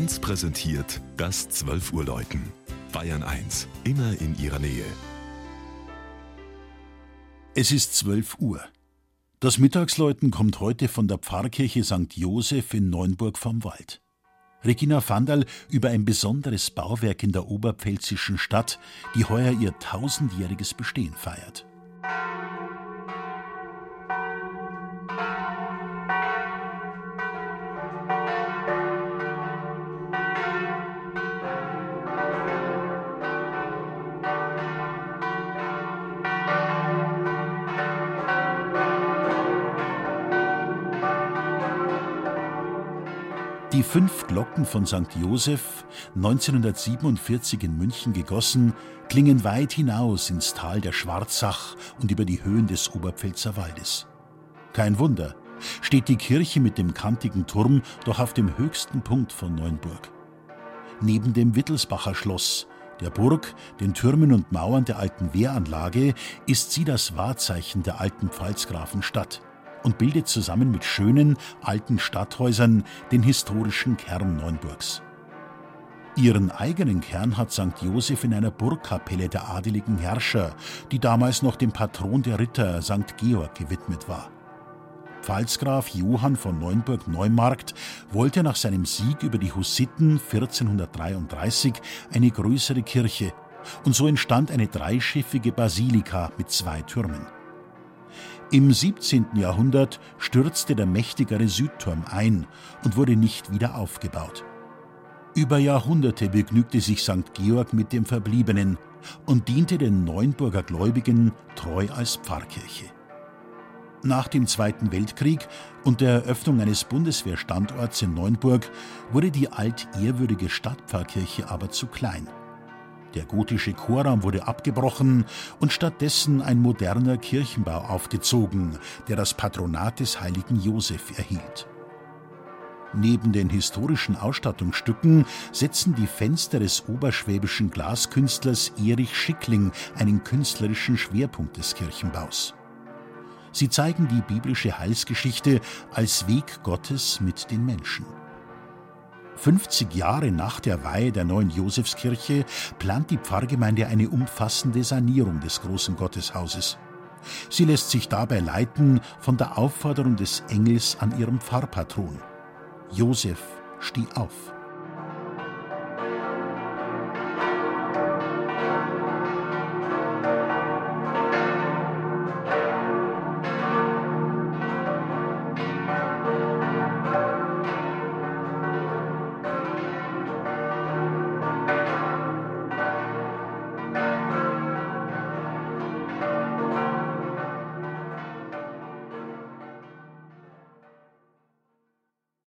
1 präsentiert das 12 Uhr Läuten. Bayern 1, immer in ihrer Nähe. Es ist 12 Uhr. Das Mittagsläuten kommt heute von der Pfarrkirche St. Joseph in Neunburg vom Wald. Regina Vandal über ein besonderes Bauwerk in der oberpfälzischen Stadt, die heuer ihr tausendjähriges Bestehen feiert. Die fünf Glocken von St. Joseph, 1947 in München gegossen, klingen weit hinaus ins Tal der Schwarzach und über die Höhen des Oberpfälzer Waldes. Kein Wunder, steht die Kirche mit dem kantigen Turm doch auf dem höchsten Punkt von Neuenburg. Neben dem Wittelsbacher Schloss, der Burg, den Türmen und Mauern der alten Wehranlage, ist sie das Wahrzeichen der alten Pfalzgrafenstadt und bildet zusammen mit schönen alten Stadthäusern den historischen Kern Neuenburgs. Ihren eigenen Kern hat St. Joseph in einer Burgkapelle der adeligen Herrscher, die damals noch dem Patron der Ritter St. Georg gewidmet war. Pfalzgraf Johann von Neuenburg-Neumarkt wollte nach seinem Sieg über die Hussiten 1433 eine größere Kirche und so entstand eine dreischiffige Basilika mit zwei Türmen. Im 17. Jahrhundert stürzte der mächtigere Südturm ein und wurde nicht wieder aufgebaut. Über Jahrhunderte begnügte sich St. Georg mit dem Verbliebenen und diente den Neuenburger Gläubigen treu als Pfarrkirche. Nach dem Zweiten Weltkrieg und der Eröffnung eines Bundeswehrstandorts in Neuenburg wurde die altehrwürdige Stadtpfarrkirche aber zu klein. Der gotische Chorraum wurde abgebrochen und stattdessen ein moderner Kirchenbau aufgezogen, der das Patronat des heiligen Josef erhielt. Neben den historischen Ausstattungsstücken setzen die Fenster des oberschwäbischen Glaskünstlers Erich Schickling einen künstlerischen Schwerpunkt des Kirchenbaus. Sie zeigen die biblische Heilsgeschichte als Weg Gottes mit den Menschen. 50 Jahre nach der Weihe der neuen Josefskirche plant die Pfarrgemeinde eine umfassende Sanierung des großen Gotteshauses. Sie lässt sich dabei leiten von der Aufforderung des Engels an ihrem Pfarrpatron. Josef, steh auf.